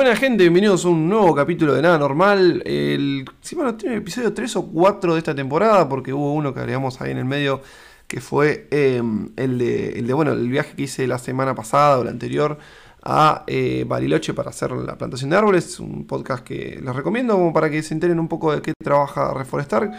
Buena gente, bienvenidos a un nuevo capítulo de Nada Normal. El, sí, tiene el episodio 3 o 4 de esta temporada, porque hubo uno que agregamos ahí en el medio, que fue em, el, de, el de, bueno, el viaje que hice la semana pasada o la anterior a eh, Bariloche para hacer la plantación de árboles. Un podcast que les recomiendo como para que se enteren un poco de qué trabaja Reforestar.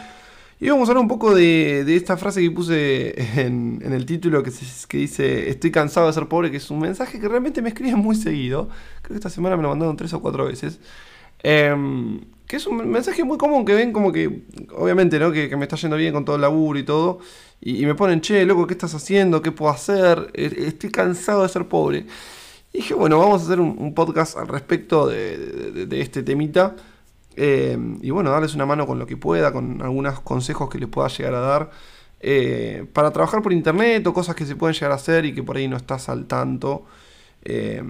Y vamos a hablar un poco de, esta frase que puse en, el título que, que, dice Estoy cansado de ser pobre, que es un mensaje que realmente me escriben muy seguido. Creo que esta semana me lo mandaron tres o cuatro veces. Em, que es un mensaje muy común que ven como que, obviamente, ¿no? Que, me está yendo bien con todo el laburo y todo. Y, me ponen, che, loco, ¿qué estás haciendo? ¿Qué puedo hacer? E, estoy cansado de ser pobre. Y dije, bueno, vamos a hacer un, podcast al respecto de, de este temita. Eh, y bueno, darles una mano con lo que pueda, con algunos consejos que les pueda llegar a dar. Eh, para trabajar por internet o cosas que se pueden llegar a hacer y que por ahí no estás al tanto. Eh,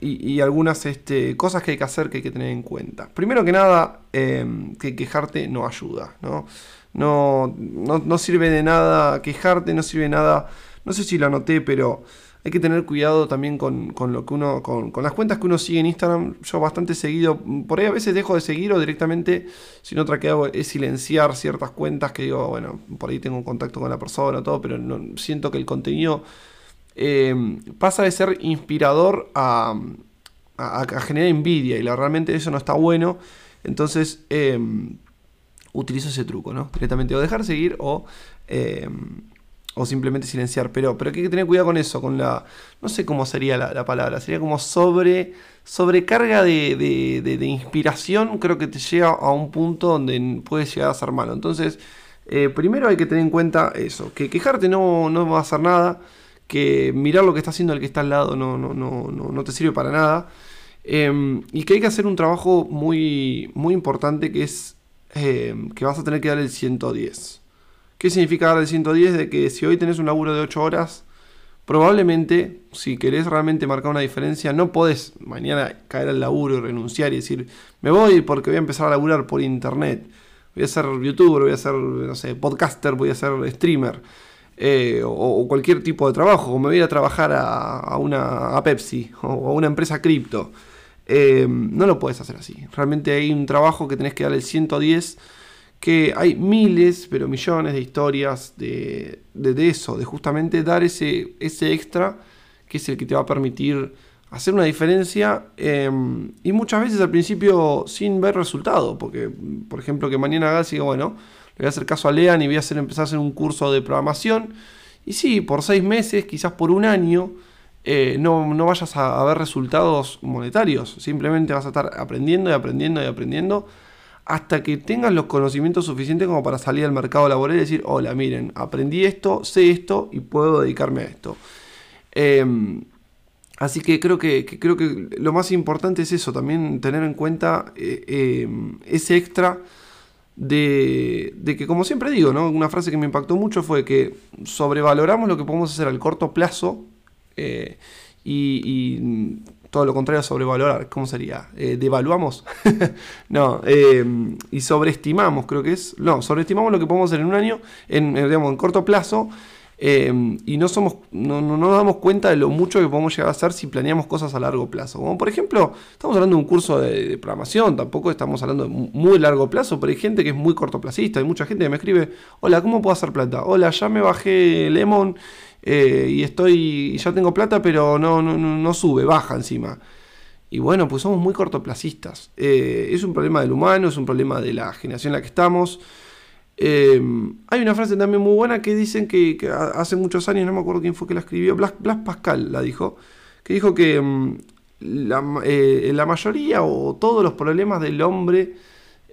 y, algunas este, cosas que hay que hacer que hay que tener en cuenta. Primero que nada, que quejarte no ayuda. ¿no? No, no, no sirve de nada quejarte, no sirve de nada. No sé si lo anoté, pero hay que tener cuidado también con, lo que uno, con, las cuentas que uno sigue en Instagram. Yo bastante seguido, por ahí a veces dejo de seguir o directamente, si no otra que hago es silenciar ciertas cuentas que digo, bueno, por ahí tengo un contacto con la persona, todo, pero no, siento que el contenido eh, pasa de ser inspirador a, generar envidia y la, realmente eso no está bueno. Entonces, eh, utilizo ese truco, ¿no? Directamente o dejar seguir o... Eh, o simplemente silenciar, pero, pero hay que tener cuidado con eso, con la, no sé cómo sería la, palabra, sería como sobre, sobrecarga de, de, inspiración, creo que te llega a un punto donde puede llegar a ser malo. Entonces, eh, primero hay que tener en cuenta eso, que quejarte no, no va a hacer nada, que mirar lo que está haciendo el que está al lado no, no, no, no te sirve para nada, em, y que hay que hacer un trabajo muy, muy importante que es em, que vas a tener que dar el 110. ¿Qué significa dar el 110? De que si hoy tenés un laburo de 8 horas, probablemente, si querés realmente marcar una diferencia, no podés mañana caer al laburo y renunciar y decir, me voy porque voy a empezar a laburar por internet. Voy a ser youtuber, voy a ser, no sé, podcaster, voy a ser streamer. Eh, o, cualquier tipo de trabajo, o me voy a trabajar a, una, a Pepsi o a una empresa cripto. Eh, no lo puedes hacer así. Realmente hay un trabajo que tenés que dar el 110 que hay miles, pero millones de historias de, de, eso, de justamente dar ese, ese extra que es el que te va a permitir hacer una diferencia em, y muchas veces al principio sin ver resultado, porque por ejemplo que mañana hagas y bueno, le voy a hacer caso a Lean y voy a hacer, empezar a hacer un curso de programación y sí, por seis meses, quizás por un año, eh, no, no, vayas a, a ver resultados monetarios, simplemente vas a estar aprendiendo y aprendiendo y aprendiendo hasta que tengas los conocimientos suficientes como para salir al mercado laboral y decir, hola, miren, aprendí esto, sé esto y puedo dedicarme a esto. Em, así que creo que, creo que lo más importante es eso, también tener en cuenta eh, em, ese extra de, que, como siempre digo, ¿no? una frase que me impactó mucho fue que sobrevaloramos lo que podemos hacer al corto plazo eh, y todo lo contrario a sobrevalorar, ¿cómo sería? Eh, ¿Devaluamos? no, eh, y sobreestimamos, creo que es. No, sobreestimamos lo que podemos hacer en un año, en, digamos, en corto plazo, eh, y no, somos, no, no, nos damos cuenta de lo mucho que podemos llegar a hacer si planeamos cosas a largo plazo. Como por ejemplo, estamos hablando de un curso de, programación, tampoco estamos hablando de muy largo plazo, pero hay gente que es muy cortoplacista, hay mucha gente que me escribe, hola, ¿cómo puedo hacer plata? Hola, ya me bajé Lemon eh, y estoy, ya tengo plata, pero no, no, no, sube, baja encima. Y bueno, pues somos muy cortoplacistas. Eh, es un problema del humano, es un problema de la generación en la que estamos. Eh, hay una frase también muy buena que dicen que, hace muchos años, no me acuerdo quién fue que la escribió, Blas, Pascal la dijo, que dijo que mm, la, la, mayoría o todos los problemas del hombre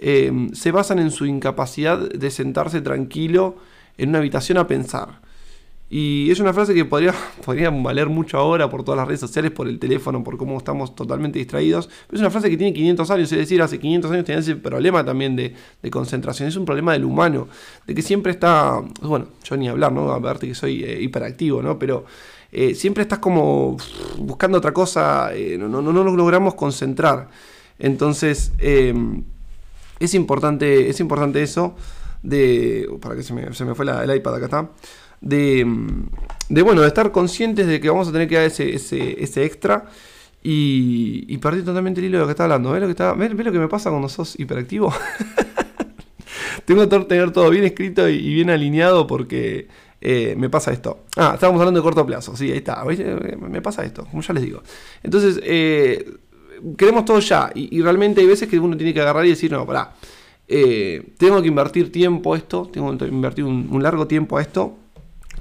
se basan en su incapacidad de sentarse tranquilo en una habitación a pensar. Y es una frase que podría, podría valer mucho ahora por todas las redes sociales, por el teléfono, por cómo estamos totalmente distraídos. Pero es una frase que tiene 500 años, es decir, hace 500 años tenía ese problema también de, concentración. Es un problema del humano, de que siempre está, bueno, yo ni hablar, ¿no? Aparte que soy eh, hiperactivo, ¿no? Pero eh, siempre estás como buscando otra cosa, eh, no, no, no, nos logramos concentrar. Entonces, es, importante, es importante eso de... Para que se me, se me fue la, el iPad, acá está de, bueno, de estar conscientes de que vamos a tener que dar ese, ese, extra Y, perdí totalmente el hilo de lo que estaba hablando. ¿Ves lo que, está, ¿ves, lo que me pasa cuando sos hiperactivo? Tengo que tener todo bien escrito y, bien alineado porque eh, me pasa esto. Ah, estábamos hablando de corto plazo. Sí, ahí está. Me pasa esto, como ya les digo. Entonces, eh, queremos todo ya. Y, realmente hay veces que uno tiene que agarrar y decir, no, pará. Eh, tengo que invertir tiempo a esto. Tengo que invertir un largo tiempo a esto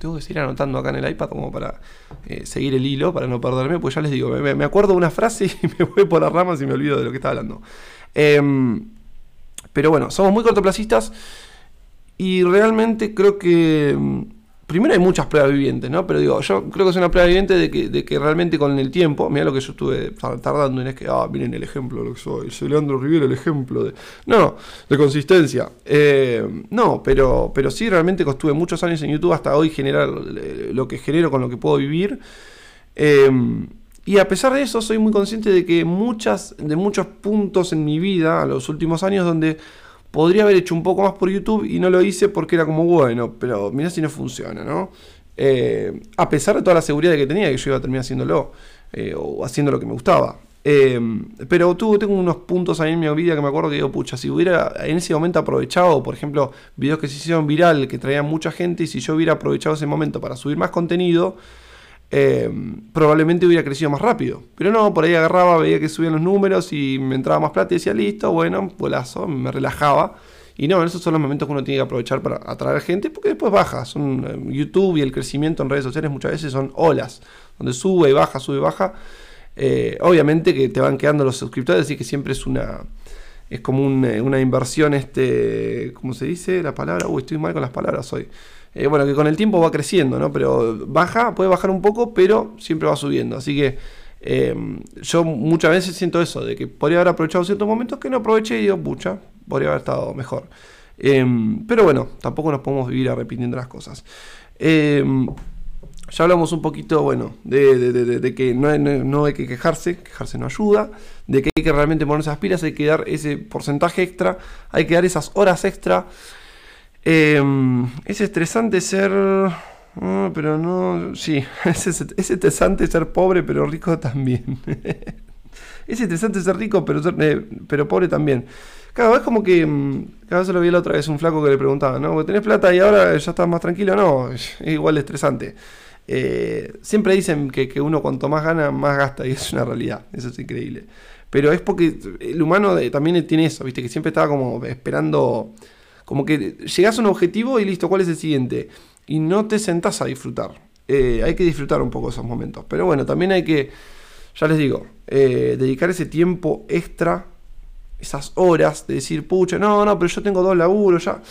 tengo que seguir anotando acá en el iPad como para eh, seguir el hilo, para no perderme, pues ya les digo, me, acuerdo de una frase y me voy por las ramas y me olvido de lo que estaba hablando. Em, pero bueno, somos muy cortoplacistas y realmente creo que em, primero hay muchas pruebas vivientes, ¿no? Pero digo, yo creo que es una prueba viviente de que, de que realmente con el tiempo, mira lo que yo estuve tardando en es que, ah, miren el ejemplo lo que soy, soy Leandro Rivera, el ejemplo de. No, de consistencia. Eh, no, pero, pero sí, realmente estuve muchos años en YouTube hasta hoy generar eh, lo que genero con lo que puedo vivir. Em, y a pesar de eso, soy muy consciente de que muchas, de muchos puntos en mi vida, a los últimos años, donde Podría haber hecho un poco más por YouTube y no lo hice porque era como, bueno, pero mira si no funciona, ¿no? Eh, a pesar de toda la seguridad que tenía que yo iba a terminar haciéndolo eh, o haciendo lo que me gustaba. Eh, pero tuve, tengo unos puntos ahí en mi vida que me acuerdo que digo, pucha, si hubiera en ese momento aprovechado, por ejemplo, videos que se hicieron viral, que traían mucha gente, y si yo hubiera aprovechado ese momento para subir más contenido, Em, probablemente hubiera crecido más rápido. Pero no, por ahí agarraba, veía que subían los números y me entraba más plata y decía, listo, bueno, polazo, me relajaba. Y no, esos son los momentos que uno tiene que aprovechar para atraer gente, porque después baja. Em, YouTube y el crecimiento en redes sociales muchas veces son olas, donde sube y baja, sube y baja. Eh, obviamente que te van quedando los suscriptores, así que siempre es una es como eh, una inversión, este, ¿cómo se dice la palabra? Uy, estoy mal con las palabras hoy. Eh, bueno, que con el tiempo va creciendo, ¿no? Pero baja, puede bajar un poco, pero siempre va subiendo. Así que eh, yo muchas veces siento eso, de que podría haber aprovechado ciertos momentos que no aproveché y digo, pucha, podría haber estado mejor. Eh, pero bueno, tampoco nos podemos vivir arrepintiendo las cosas. ya hablamos un poquito, bueno, de, que no hay, que quejarse, quejarse no ayuda, de que hay que realmente ponerse las pilas, hay que dar ese porcentaje extra, hay que dar esas horas extra. Em, es estresante ser... Pero no... Sí, es, es, estresante ser pobre pero rico también. es estresante ser rico pero, eh, pero pobre también. Cada vez como que... Mm, cada vez lo vi la otra vez un flaco que le preguntaba, ¿no? ¿Tenés plata y ahora ya estás más tranquilo? No, es igual de estresante. Eh, siempre dicen que, que, uno cuanto más gana, más gasta, y es una realidad, eso es increíble. Pero es porque el humano también tiene eso, ¿viste? Que siempre estaba como esperando como que llegas a un objetivo y listo, ¿cuál es el siguiente? Y no te sentás a disfrutar. Eh, hay que disfrutar un poco esos momentos. Pero bueno, también hay que, ya les digo, eh, dedicar ese tiempo extra, esas horas de decir, pucha, no, no, pero yo tengo dos laburos ya.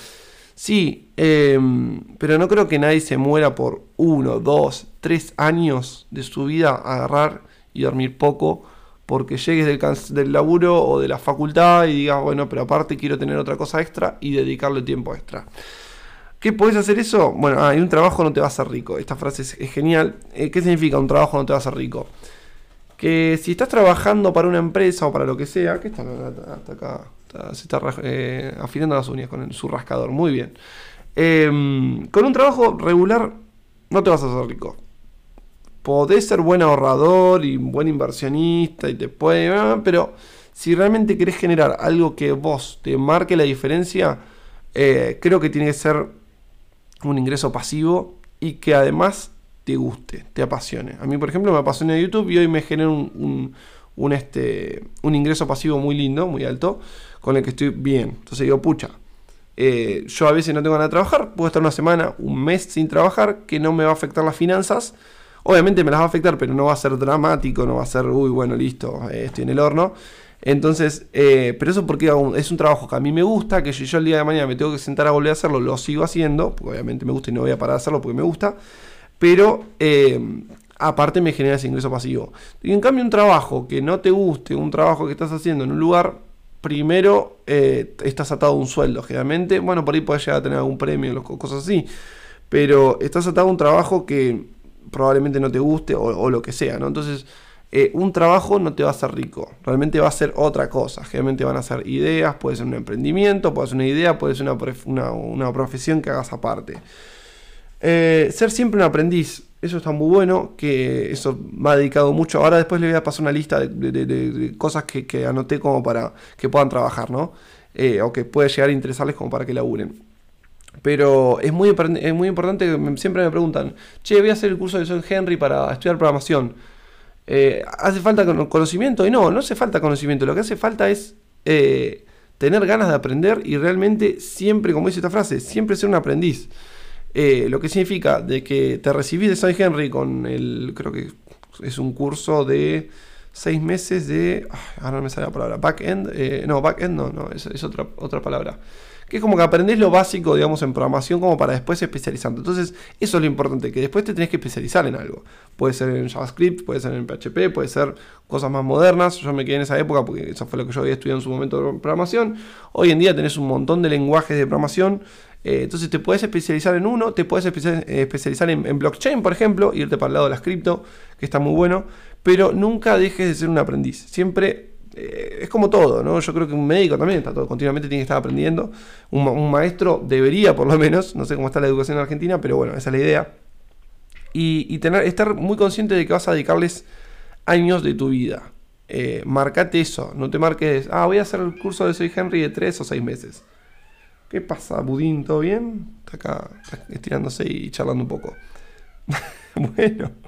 Sí, em, pero no creo que nadie se muera por uno, dos, tres años de su vida agarrar y dormir poco porque llegues del, del laburo o de la facultad y digas, bueno, pero aparte quiero tener otra cosa extra y dedicarle tiempo extra. ¿Qué puedes hacer eso? Bueno, hay un trabajo no te va a hacer rico. Esta frase es, genial. Eh, ¿Qué significa un trabajo no te va a hacer rico? Que si estás trabajando para una empresa o para lo que sea, que está, acá, se está eh, las uñas con su rascador, muy bien. Em, con un trabajo regular no te vas a hacer rico podés ser buen ahorrador y buen inversionista y te puede, pero si realmente querés generar algo que vos te marque la diferencia, eh, creo que tiene que ser un ingreso pasivo y que además te guste, te apasione. A mí, por ejemplo, me apasiona YouTube y hoy me genera un, un, este, un ingreso pasivo muy lindo, muy alto, con el que estoy bien. Entonces digo, pucha, eh, yo a veces no tengo nada de trabajar, puedo estar una semana, un mes sin trabajar, que no me va a afectar las finanzas Obviamente me las va a afectar, pero no va a ser dramático, no va a ser, uy, bueno, listo, eh, estoy en el horno. Entonces, eh, pero eso porque es un trabajo que a mí me gusta, que yo, el día de mañana me tengo que sentar a volver a hacerlo, lo sigo haciendo, porque obviamente me gusta y no voy a parar de hacerlo porque me gusta, pero eh, aparte me genera ese ingreso pasivo. Y en cambio un trabajo que no te guste, un trabajo que estás haciendo en un lugar, primero estás atado a un sueldo, generalmente, bueno, por ahí puedes llegar a tener algún premio, cosas así, pero estás atado a un trabajo que probablemente no te guste o, lo que sea, ¿no? Entonces, eh, un trabajo no te va a hacer rico, realmente va a ser otra cosa. Generalmente van a ser ideas, puede ser un emprendimiento, puede ser una idea, puede ser una, profesión que hagas aparte. Eh, ser siempre un aprendiz. eso está muy bueno, que eso me ha dedicado mucho. Ahora después le voy a pasar una lista de, cosas que, anoté como para que puedan trabajar, ¿no? Eh, o que puede llegar a interesarles como para que laburen. Pero es muy, es muy importante, siempre me preguntan, che, voy a hacer el curso de John Henry para estudiar programación. Eh, ¿Hace falta conocimiento? Y no, no hace falta conocimiento, lo que hace falta es eh, tener ganas de aprender y realmente siempre, como dice esta frase, siempre ser un aprendiz. Eh, lo que significa de que te recibí de St. Henry con el, creo que es un curso de seis meses de, ahora no me sale la palabra, back-end, eh, no, back-end no, no, es, otra, otra palabra. Que es como que aprendés lo básico, digamos, en programación como para después especializando. Entonces, eso es lo importante, que después te tenés que especializar en algo. Puede ser en JavaScript, puede ser en PHP, puede ser cosas más modernas. Yo me quedé en esa época porque eso fue lo que yo había estudiado en su momento de programación. Hoy en día tenés un montón de lenguajes de programación eh, entonces te puedes especializar en uno, te puedes especializar en, blockchain, por ejemplo, irte para el lado de las cripto, que está muy bueno, pero nunca dejes de ser un aprendiz. Siempre eh, es como todo, ¿no? Yo creo que un médico también está todo, continuamente tiene que estar aprendiendo. Un, maestro debería, por lo menos, no sé cómo está la educación en Argentina, pero bueno, esa es la idea. Y, tener, estar muy consciente de que vas a dedicarles años de tu vida. Eh, marcate eso, no te marques, ah, voy a hacer el curso de Soy Henry de 3 o 6 meses. ¿Qué pasa, Budín? ¿Todo bien? Está acá estirándose y charlando un poco. bueno.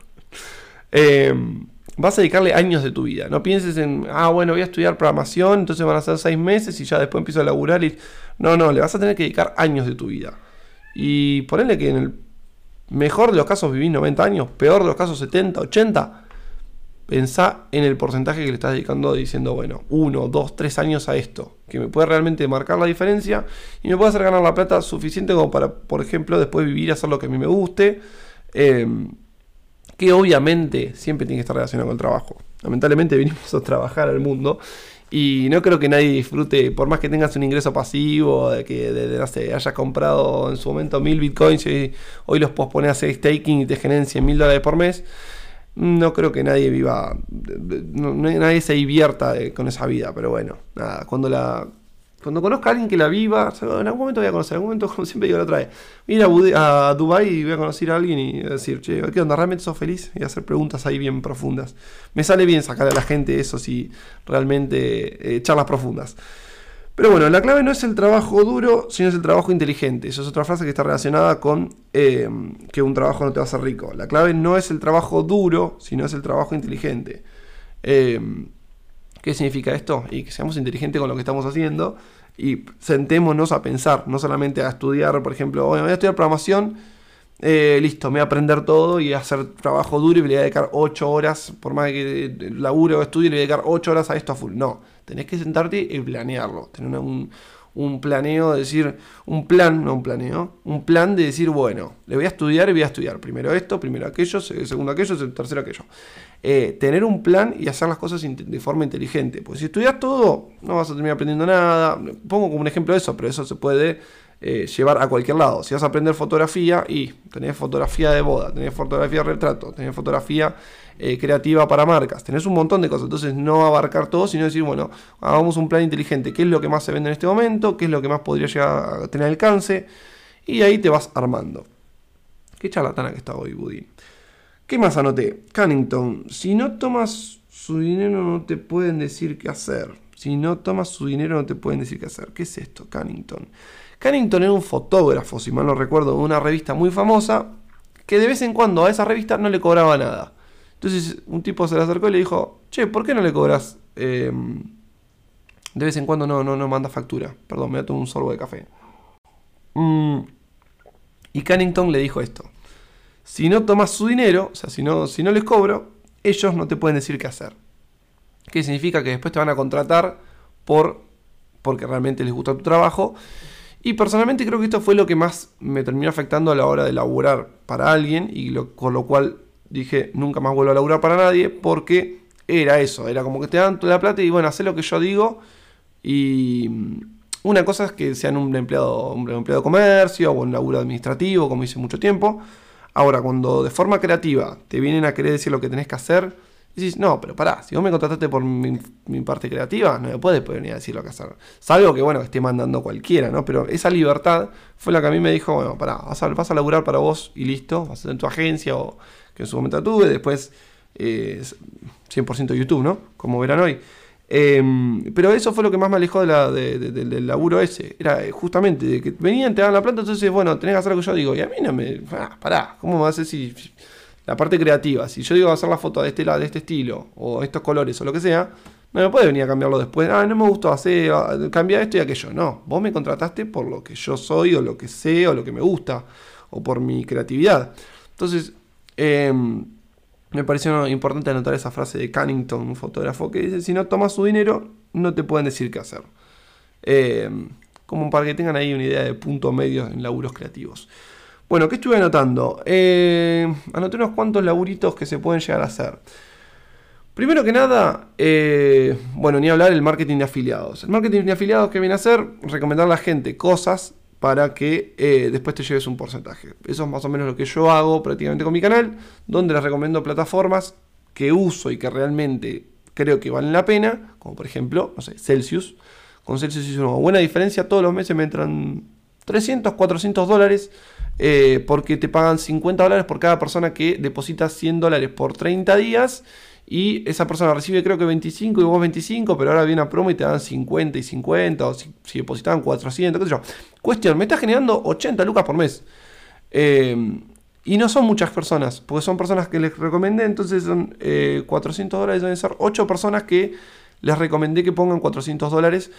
Em, vas a dedicarle años de tu vida. No pienses en, ah, bueno, voy a estudiar programación, entonces van a ser seis meses y ya después empiezo a laburar. Y... No, no, le vas a tener que dedicar años de tu vida. Y ponerle que en el mejor de los casos vivís 90 años, peor de los casos 70, 80 pensá en el porcentaje que le estás dedicando diciendo, bueno, uno, dos, tres años a esto, que me puede realmente marcar la diferencia y me puede hacer ganar la plata suficiente como para, por ejemplo, después vivir hacer lo que a mí me guste, em, que obviamente siempre tiene que estar relacionado con el trabajo. Lamentablemente venimos a trabajar al mundo y no creo que nadie disfrute, por más que tengas un ingreso pasivo, de que de, hayas comprado en su momento mil bitcoins y hoy los pospones a hacer staking y te generen 100 mil dólares por mes no creo que nadie viva, nadie se divierta con esa vida, pero bueno, nada, cuando la cuando conozca a alguien que la viva, en algún momento voy a conocer, en algún momento, como siempre digo la otra vez, ir a, a Dubai y voy a conocer a alguien y decir, che, ¿qué onda? ¿Realmente sos feliz? Y hacer preguntas ahí bien profundas. Me sale bien sacar a la gente eso si realmente eh, charlas profundas. Pero bueno, la clave no es el trabajo duro, sino es el trabajo inteligente. Esa es otra frase que está relacionada con eh, que un trabajo no te va a hacer rico. La clave no es el trabajo duro, sino es el trabajo inteligente. Eh, ¿Qué significa esto? Y que seamos inteligentes con lo que estamos haciendo y sentémonos a pensar, no solamente a estudiar, por ejemplo, voy a estudiar programación, eh, listo, me voy a aprender todo y a hacer trabajo duro y le voy a dedicar 8 horas, por más que labure o estudie, le voy a dedicar 8 horas a esto a full. No, tenés que sentarte y planearlo, tener un, planeo, de decir, un plan, no un planeo, un plan de decir, bueno, le voy a estudiar y voy a estudiar primero esto, primero aquello, segundo aquello, tercero aquello. Eh, tener un plan y hacer las cosas de forma inteligente. Pues si estudias todo, no vas a terminar aprendiendo nada. Pongo como un ejemplo de eso, pero eso se puede eh, llevar a cualquier lado. Si vas a aprender fotografía y tenés fotografía de boda, tenés fotografía de retrato, tenés fotografía eh, creativa para marcas, tenés un montón de cosas. Entonces no abarcar todo, sino decir, bueno, hagamos un plan inteligente. ¿Qué es lo que más se vende en este momento? ¿Qué es lo que más podría llegar a tener alcance? Y ahí te vas armando. Qué charlatana que está hoy, Budín. ¿Qué más anoté? Cannington, si no tomas su dinero no te pueden decir qué hacer. Si no tomas su dinero no te pueden decir qué hacer. ¿Qué es esto, Cannington? Cannington era un fotógrafo, si mal no recuerdo, de una revista muy famosa, que de vez en cuando a esa revista no le cobraba nada. Entonces un tipo se le acercó y le dijo, che, ¿por qué no le cobras? Em, de vez en cuando no, no, no manda factura. Perdón, me da un sorbo de café. Mm, y Cannington le dijo esto. Si no tomas su dinero, o sea, si no, si no les cobro, ellos no te pueden decir qué hacer. ¿Qué significa? Que después te van a contratar por, porque realmente les gusta tu trabajo y personalmente creo que esto fue lo que más me terminó afectando a la hora de laburar para alguien y con lo cual dije nunca más vuelvo a laburar para nadie porque era eso, era como que te dan toda la plata y bueno, haz lo que yo digo y una cosa es que sean un empleado, un empleado de comercio o un laburo administrativo como hice mucho tiempo. Ahora, cuando de forma creativa te vienen a querer decir lo que tenés que hacer, decís, no, pero pará, si vos me contrataste por mi, parte creativa, no me puedes venir a decir lo que hacer. Salvo que, bueno, esté mandando cualquiera, ¿no? Pero esa libertad fue la que a mí me dijo, bueno, pará, vas a, a laburar para vos y listo, vas a tener tu agencia o que en su momento tuve, después 100% eh, YouTube, ¿no? Como verán hoy. Em, pero eso fue lo que más me alejó de la, del laburo ese. Era eh, justamente de que venían, te daban la planta, entonces, bueno, tenés que hacer lo que yo digo. Y a mí no me. Ah, pará, ¿cómo me hacer si. La parte creativa, si yo digo hacer la foto de este lado, de este estilo, o estos colores, o lo que sea, no me puede venir a cambiarlo después. Ah, no me gustó hacer, ah, cambiar esto y aquello. No, vos me contrataste por lo que yo soy, o lo que sé, o lo que me gusta, o por mi creatividad. Entonces, eh, me pareció importante anotar esa frase de Cunnington, un fotógrafo, que dice, si no tomas su dinero, no te pueden decir qué hacer. Eh, como para que tengan ahí una idea de punto medio en laburos creativos. Bueno, ¿qué estuve anotando? Eh, anoté unos cuantos laburitos que se pueden llegar a hacer. Primero que nada, eh, bueno, ni hablar del marketing de afiliados. El marketing de afiliados que viene a hacer, recomendar a la gente cosas para que eh, después te lleves un porcentaje. Eso es más o menos lo que yo hago prácticamente con mi canal, donde les recomiendo plataformas que uso y que realmente creo que valen la pena, como por ejemplo, no sé, Celsius. Con Celsius hice una buena diferencia, todos los meses me entran 300, 400 dólares, eh, porque te pagan 50 dólares por cada persona que deposita 100 dólares por 30 días y esa persona recibe creo que 25 y vos 25, pero ahora viene a promo y te dan 50 y 50, o si, depositaban 400, qué sé yo. Cuestión, me está generando 80 lucas por mes. Eh, y no son muchas personas, porque son personas que les recomendé, entonces son 400 eh, dólares, deben ser 8 personas que les recomendé que pongan 400 dólares.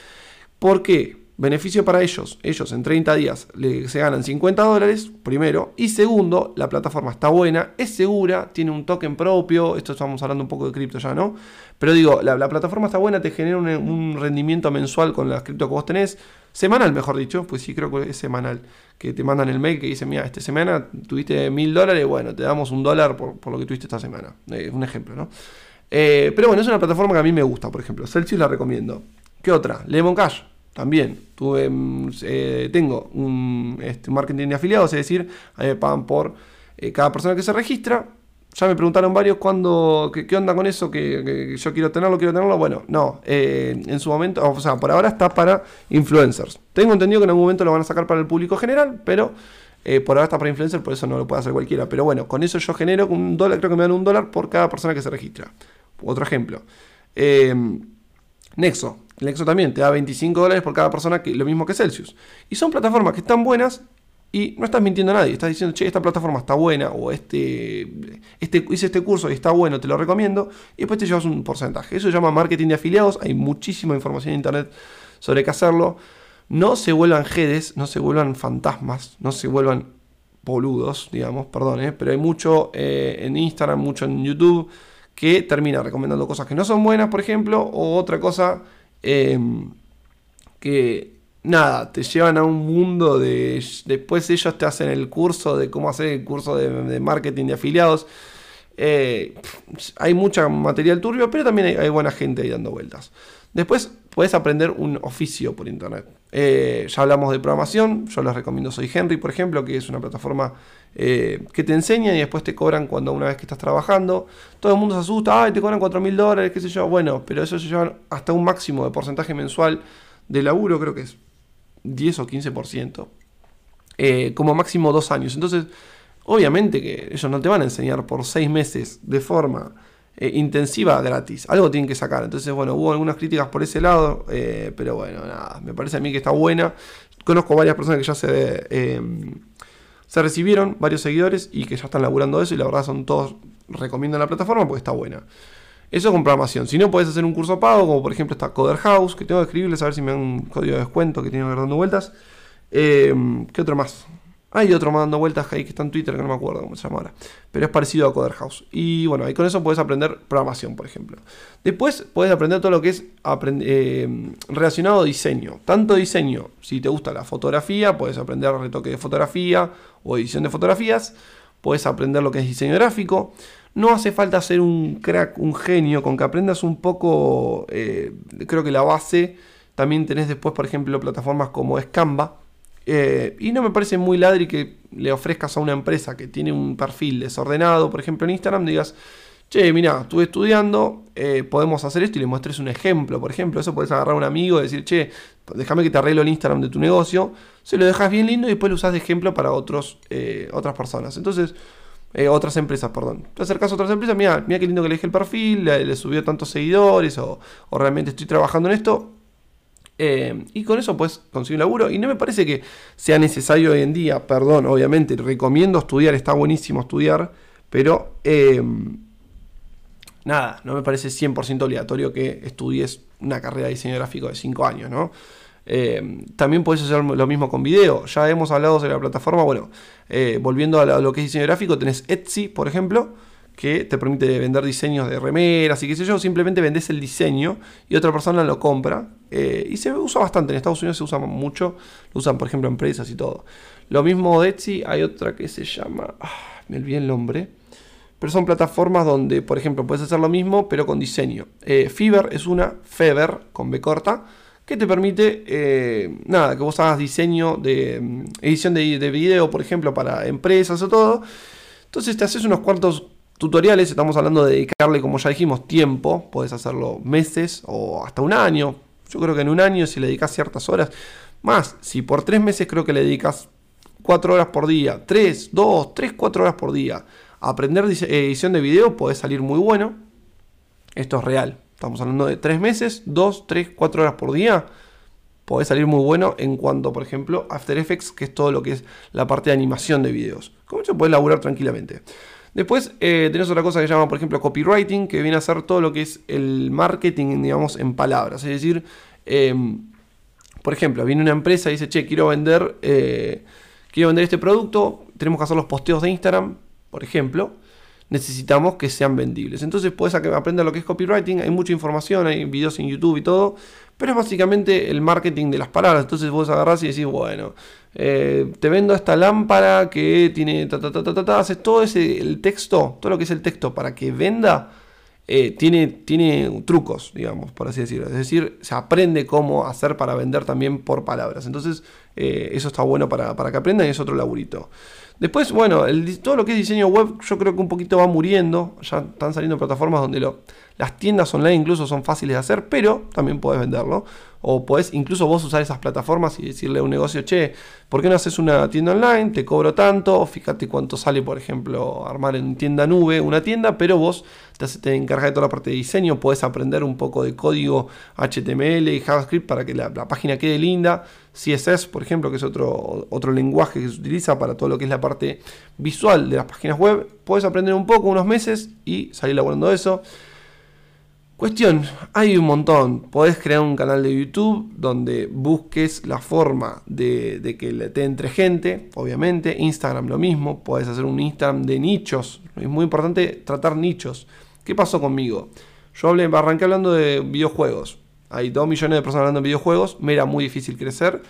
¿Por qué? Beneficio para ellos. Ellos en 30 días se ganan 50 dólares, primero. Y segundo, la plataforma está buena, es segura, tiene un token propio. Esto estamos hablando un poco de cripto ya, ¿no? Pero digo, la, plataforma está buena, te genera un, rendimiento mensual con la cripto que vos tenés. Semanal, mejor dicho, pues sí creo que es semanal. Que te mandan el mail que dice, mira, esta semana tuviste mil dólares, bueno, te damos un dólar por, lo que tuviste esta semana. Es un ejemplo, ¿no? Eh, pero bueno, es una plataforma que a mí me gusta, por ejemplo. Celsius la recomiendo. ¿Qué otra? Lemon Cash también tuve, eh, tengo un este, marketing de afiliados, es decir, me pagan por eh, cada persona que se registra. Ya me preguntaron varios cuándo, qué, onda con eso, que, yo quiero tenerlo, quiero tenerlo. Bueno, no, eh, en su momento, o sea, por ahora está para influencers. Tengo entendido que en algún momento lo van a sacar para el público general, pero por ahora está para influencers, por eso no lo puede hacer cualquiera. Pero bueno, con eso yo genero un dólar, creo que me dan un dólar por cada persona que se registra. Otro ejemplo. Nexo, Nexo también te da 25 dólares por cada persona, que lo mismo que Celsius. Y son plataformas que están buenas y no estás mintiendo a nadie. Estás diciendo, che, esta plataforma está buena o este, este, hice este curso y está bueno, te lo recomiendo. Y después te llevas un porcentaje. Eso se llama marketing de afiliados. Hay muchísima información en internet sobre qué hacerlo. No se vuelvan jedes, no se vuelvan fantasmas, no se vuelvan boludos, digamos, perdón, eh, pero hay mucho eh, en Instagram, mucho en YouTube que termina recomendando cosas que no son buenas, por ejemplo, o otra cosa Em, que nada, te llevan a un mundo de... Después ellos te hacen el curso de cómo hacer el curso de, marketing de afiliados. Eh, hay mucha material turbio, pero también hay, buena gente ahí dando vueltas. Después puedes aprender un oficio por internet. Eh, ya hablamos de programación, yo les recomiendo Soy Henry, por ejemplo, que es una plataforma eh, que te enseñan y después te cobran cuando una vez que estás trabajando. Todo el mundo se asusta, ay, te cobran 4 mil dólares, qué sé yo. Bueno, pero eso se llevan hasta un máximo de porcentaje mensual de laburo, creo que es 10 o 15%. Eh, como máximo dos años. Entonces, obviamente que ellos no te van a enseñar por 6 meses de forma eh, intensiva gratis. Algo tienen que sacar. Entonces, bueno, hubo algunas críticas por ese lado, eh, pero bueno, nada, me parece a mí que está buena. Conozco varias personas que ya se, se recibieron, varios seguidores, y que ya están laburando eso, y la verdad son todos, recomiendan la plataforma porque está buena. Eso con programación. Si no, puedes hacer un curso pago, como por ejemplo está Coder House, que tengo que escribirles a ver si me dan un código de descuento que tiene que ir dando vueltas. ¿Qué otro más? Hay otro dando vueltas ahí que está en Twitter, que no me acuerdo cómo se llama ahora. Pero es parecido a Coder House. Y bueno, ahí con eso puedes aprender programación, por ejemplo. Después puedes aprender todo lo que es eh, relacionado a diseño. Tanto diseño, si te gusta la fotografía, puedes aprender retoque de fotografía o edición de fotografías. Puedes aprender lo que es diseño gráfico. No hace falta ser un crack, un genio, con que aprendas un poco, eh, creo que la base. También tenés después, por ejemplo, plataformas como Scamba eh, y no me parece muy ladri que le ofrezcas a una empresa que tiene un perfil desordenado, por ejemplo en Instagram, digas, che, mira, estuve estudiando, eh, podemos hacer esto y le muestres un ejemplo, por ejemplo, eso puedes agarrar a un amigo y decir, che, déjame que te arreglo el Instagram de tu negocio, se lo dejas bien lindo y después lo usas de ejemplo para otros, eh, otras personas. Entonces, otras empresas, perdón. Te acercas a otras empresas, mira, mira qué lindo que le el perfil, le, subió tantos seguidores o, realmente estoy trabajando en esto. Eh, y con eso pues conseguir un laburo. Y no me parece que sea necesario hoy en día, perdón, obviamente, recomiendo estudiar, está buenísimo estudiar, pero eh, nada, no me parece 100% obligatorio que estudies una carrera de diseño gráfico de 5 años, ¿no? Eh, también puedes hacer lo mismo con video. Ya hemos hablado de la plataforma. Bueno, volviendo a lo que es diseño gráfico, tenés Etsy, por ejemplo, que te permite vender diseños de remeras y qué sé yo, simplemente vendes el diseño y otra persona lo compra. Eh, y se usa bastante, en Estados Unidos se usa mucho, lo usan por ejemplo empresas y todo. Lo mismo de Etsy, hay otra que se llama, ah, me olvidé el nombre, pero son plataformas donde por ejemplo puedes hacer lo mismo pero con diseño. Eh, Fiverr es una, Fever con B corta, que te permite, eh, nada, que vos hagas diseño de mm, edición de, de video, por ejemplo, para empresas o todo. Entonces te haces unos cuantos tutoriales, estamos hablando de dedicarle, como ya dijimos, tiempo, puedes hacerlo meses o hasta un año. Yo creo que en un año si le dedicas ciertas horas, más, si por tres meses creo que le dedicas cuatro horas por día, tres, dos, tres, cuatro horas por día, a aprender edición de video puede salir muy bueno. Esto es real. Estamos hablando de tres meses, dos, tres, cuatro horas por día. Puede salir muy bueno en cuanto, por ejemplo, After Effects, que es todo lo que es la parte de animación de videos. Como se puede laburar tranquilamente. Después eh, tenés otra cosa que se llama, por ejemplo, copywriting, que viene a ser todo lo que es el marketing, digamos, en palabras. Es decir, em, por ejemplo, viene una empresa y dice, che, quiero vender, eh, quiero vender este producto, tenemos que hacer los posteos de Instagram, por ejemplo, necesitamos que sean vendibles. Entonces puedes aprender lo que es copywriting, hay mucha información, hay videos en YouTube y todo, pero es básicamente el marketing de las palabras. Entonces vos agarrás y decís, bueno, eh, te vendo esta lámpara que tiene ta haces todo ese el texto, todo lo que es el texto para que venda, eh, tiene, tiene trucos, digamos, por así decirlo. Es decir, se aprende cómo hacer para vender también por palabras. Entonces, eh, eso está bueno para, para, que aprendan y es otro laburito. Después, bueno, todo lo que es diseño web, yo creo que un poquito va muriendo. Ya están saliendo plataformas donde lo, las tiendas online incluso son fáciles de hacer, pero también puedes venderlo. O puedes incluso vos usar esas plataformas y decirle a un negocio, che, ¿por qué no haces una tienda online? Te cobro tanto, fíjate cuánto sale, por ejemplo, armar en tienda nube una tienda, pero vos te, te encargas de toda la parte de diseño, puedes aprender un poco de código HTML y JavaScript para que la, página quede linda. CSS, por ejemplo, que es otro, otro lenguaje que se utiliza para todo lo que es la parte visual de las páginas web, puedes aprender un poco, unos meses y salir laburando eso. Cuestión, hay un montón. Podés crear un canal de YouTube donde busques la forma de, que te entre gente, obviamente. Instagram lo mismo. Podés hacer un Instagram de nichos. Es muy importante tratar nichos. ¿Qué pasó conmigo? Yo hablé, arranqué hablando de videojuegos. Hay 2 millones de personas hablando de videojuegos. Me era muy difícil crecer.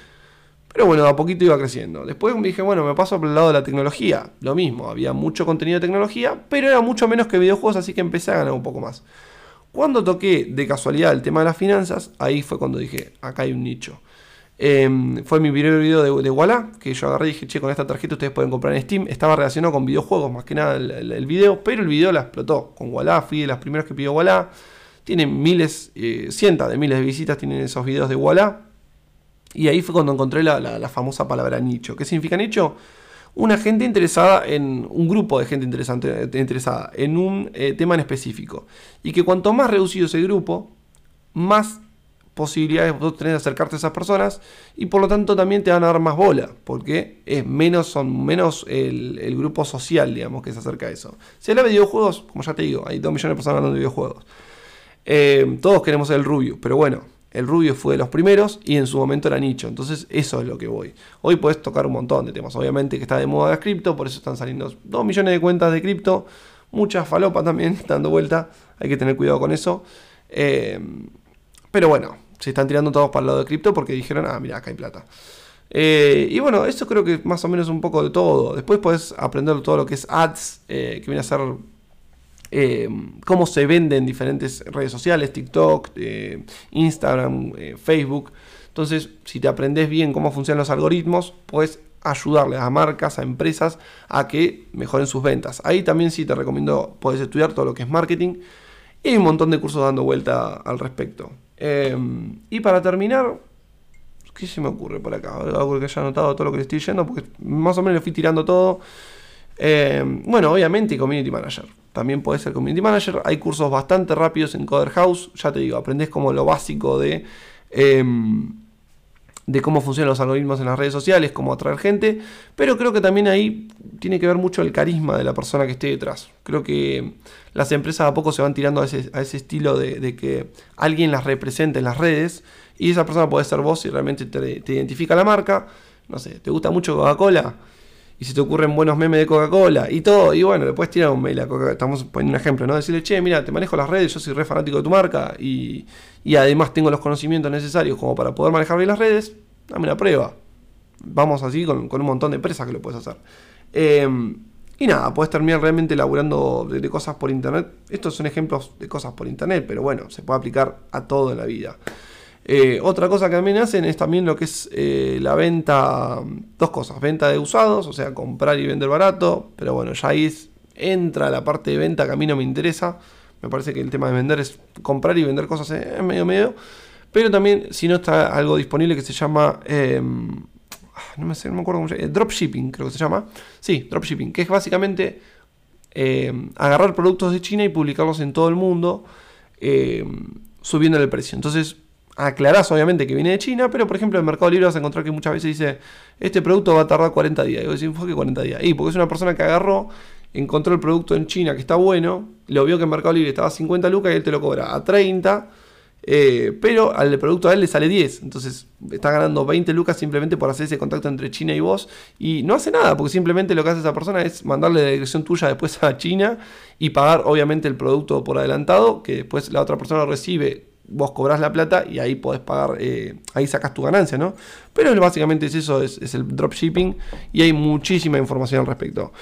Pero bueno, a poquito iba creciendo. Después me dije, bueno, me paso por el lado de la tecnología. Lo mismo, había mucho contenido de tecnología, pero era mucho menos que videojuegos, así que empecé a ganar un poco más. Cuando toqué de casualidad el tema de las finanzas, ahí fue cuando dije, acá hay un nicho. Em, fue mi primer video de, Walla, que yo agarré y dije, che, con esta tarjeta ustedes pueden comprar en Steam. Estaba relacionado con videojuegos, más que nada el, video, pero el video la explotó. Con Walla fui de las primeras que pidió Walla. Tiene miles, eh, cientos de miles de visitas, tienen esos videos de Walla. Y ahí fue cuando encontré la, la famosa palabra nicho. ¿Qué significa nicho? Una gente interesada en un grupo de gente interesante, interesada en un eh, tema en específico. Y que cuanto más reducido ese grupo, más posibilidades vos tenés de acercarte a esas personas y por lo tanto también te van a dar más bola, porque es menos, son menos el, grupo social, digamos, que se acerca a eso. Si habla de videojuegos, como ya te digo, hay 2 millones de personas hablando de videojuegos. Eh, todos queremos ser el rubio, pero bueno, el Rubio fue de los primeros y en su momento era nicho. Entonces, eso es lo que voy. Hoy puedes tocar un montón de temas. Obviamente que está de moda la cripto, por eso están saliendo 2 millones de cuentas de cripto. Muchas falopas también dando vuelta. Hay que tener cuidado con eso. Eh, pero bueno, se están tirando todos para el lado de cripto porque dijeron, ah, mira, acá hay plata. Eh, y bueno, eso creo que más o menos un poco de todo. Después puedes aprender todo lo que es ads, eh, que viene a ser eh, cómo se vende en diferentes redes sociales, TikTok, eh, Instagram, eh, Facebook. Entonces, si te aprendes bien cómo funcionan los algoritmos, puedes ayudarle a marcas, a empresas a que mejoren sus ventas. Ahí también sí te recomiendo, puedes estudiar todo lo que es marketing y hay un montón de cursos dando vuelta al respecto. Em, y para terminar, ¿qué se me ocurre por acá? Algo que haya anotado todo lo que le estoy diciendo, porque más o menos le fui tirando todo. Em, bueno, obviamente Community Manager. También puede ser Community Manager. Hay cursos bastante rápidos en Coder House. Ya te digo, aprendes como lo básico de... Em, de cómo funcionan los algoritmos en las redes sociales, cómo atraer gente, pero creo que también ahí tiene que ver mucho el carisma de la persona que esté detrás. Creo que las empresas a poco se van tirando a ese, estilo de, que alguien las represente en las redes y esa persona puede ser vos si realmente te, te identifica la marca. No sé, ¿te gusta mucho Coca-Cola? Y si te ocurren buenos memes de Coca-Cola y todo, y bueno, le puedes tirar un mail a Coca-Cola. Estamos poniendo un ejemplo, ¿no? Decirle, che, mira, te manejo las redes, yo soy re fanático de tu marca y, además tengo los conocimientos necesarios como para poder manejar bien las redes, dame una prueba. Vamos así con, un montón de empresas que lo puedes hacer. Em, y nada, puedes terminar realmente laburando de, cosas por internet. Estos son ejemplos de cosas por internet, pero bueno, se puede aplicar a todo en la vida. Eh, otra cosa que también hacen es también lo que es eh, la venta, dos cosas, venta de usados, o sea, comprar y vender barato, pero bueno, ya ahí entra la parte de venta que a mí no me interesa, me parece que el tema de vender es comprar y vender cosas en medio medio, pero también si no está algo disponible que se llama, em, ah, no, me sé, no me acuerdo cómo se llama, dropshipping creo que se llama, sí, dropshipping, que es básicamente em, agarrar productos de China y publicarlos en todo el mundo em, subiendo el precio, entonces aclarás obviamente que viene de China, pero por ejemplo en Mercado Libre vas a encontrar que muchas veces dice, este producto va a tardar 40 días. Y vos decís, que 40 días? Y porque es una persona que agarró, encontró el producto en China que está bueno, lo vio que en Mercado Libre estaba a 50 lucas y él te lo cobra a 30, eh, pero al producto a él le sale 10. Entonces está ganando 20 lucas simplemente por hacer ese contacto entre China y vos. Y no hace nada, porque simplemente lo que hace esa persona es mandarle la dirección tuya después a China y pagar obviamente el producto por adelantado, que después la otra persona recibe vos cobras la plata y ahí podés pagar, eh, ahí sacas tu ganancia, ¿no? Pero básicamente es eso, es, el dropshipping y hay muchísima información al respecto.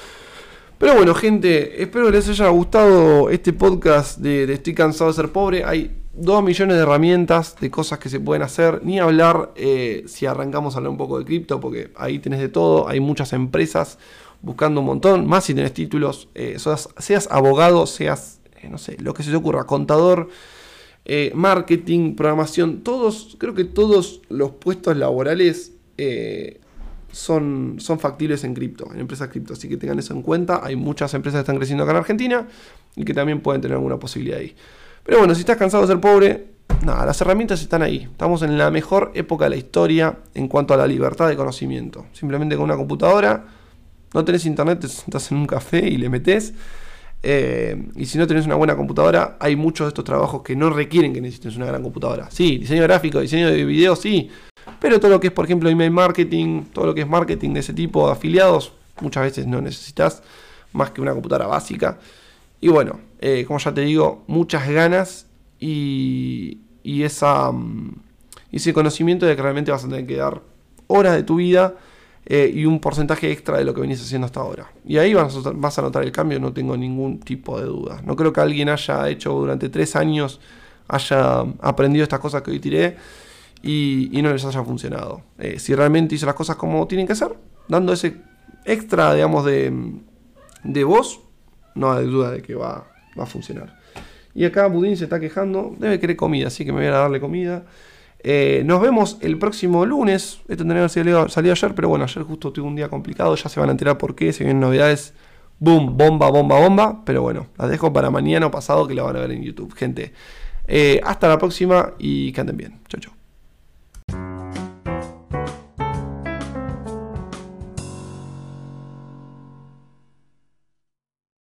Pero bueno, gente, espero que les haya gustado este podcast de, Estoy cansado de ser pobre. Hay dos millones de herramientas, de cosas que se pueden hacer. Ni hablar eh, si arrancamos a hablar un poco de cripto, porque ahí tenés de todo. Hay muchas empresas buscando un montón, más si tenés títulos. Eh, seas, abogado, seas, no sé, lo que se te ocurra, contador eh, marketing, programación, todos, creo que todos los puestos laborales eh, son, son factibles en cripto, en empresas cripto. Así que tengan eso en cuenta. Hay muchas empresas que están creciendo acá en Argentina y que también pueden tener alguna posibilidad ahí. Pero bueno, si estás cansado de ser pobre, nada, las herramientas están ahí. Estamos en la mejor época de la historia en cuanto a la libertad de conocimiento. Simplemente con una computadora, no tenés internet, te sentás en un café y le metes eh, y si no tenés una buena computadora, hay muchos de estos trabajos que no requieren que necesites una gran computadora. Sí, diseño gráfico, diseño de video, sí. Pero todo lo que es, por ejemplo, email marketing, todo lo que es marketing de ese tipo, de afiliados, muchas veces no necesitas más que una computadora básica. Y bueno, eh, como ya te digo, muchas ganas y, y esa, mm, ese conocimiento de que realmente vas a tener que dar horas de tu vida eh, y un porcentaje extra de lo que venís haciendo hasta ahora. Y ahí vas a, notar el cambio, no tengo ningún tipo de duda. No creo que alguien haya hecho durante tres años, haya aprendido estas cosas que hoy tiré y, no les haya funcionado. Eh, si realmente hizo las cosas como tienen que ser, dando ese extra, digamos, de, de voz, no hay duda de que va, va a funcionar. Y acá Budín se está quejando, debe querer comida, así que me voy a darle comida. Eh, nos vemos el próximo lunes. Esto tendría que haber salido, ayer, pero bueno, ayer justo tuve un día complicado. Ya se van a enterar por qué. Si vienen novedades, boom, bomba, bomba, bomba. Pero bueno, las dejo para mañana o pasado que la van a ver en YouTube, gente. Eh, hasta la próxima y que anden bien. Chau, chau.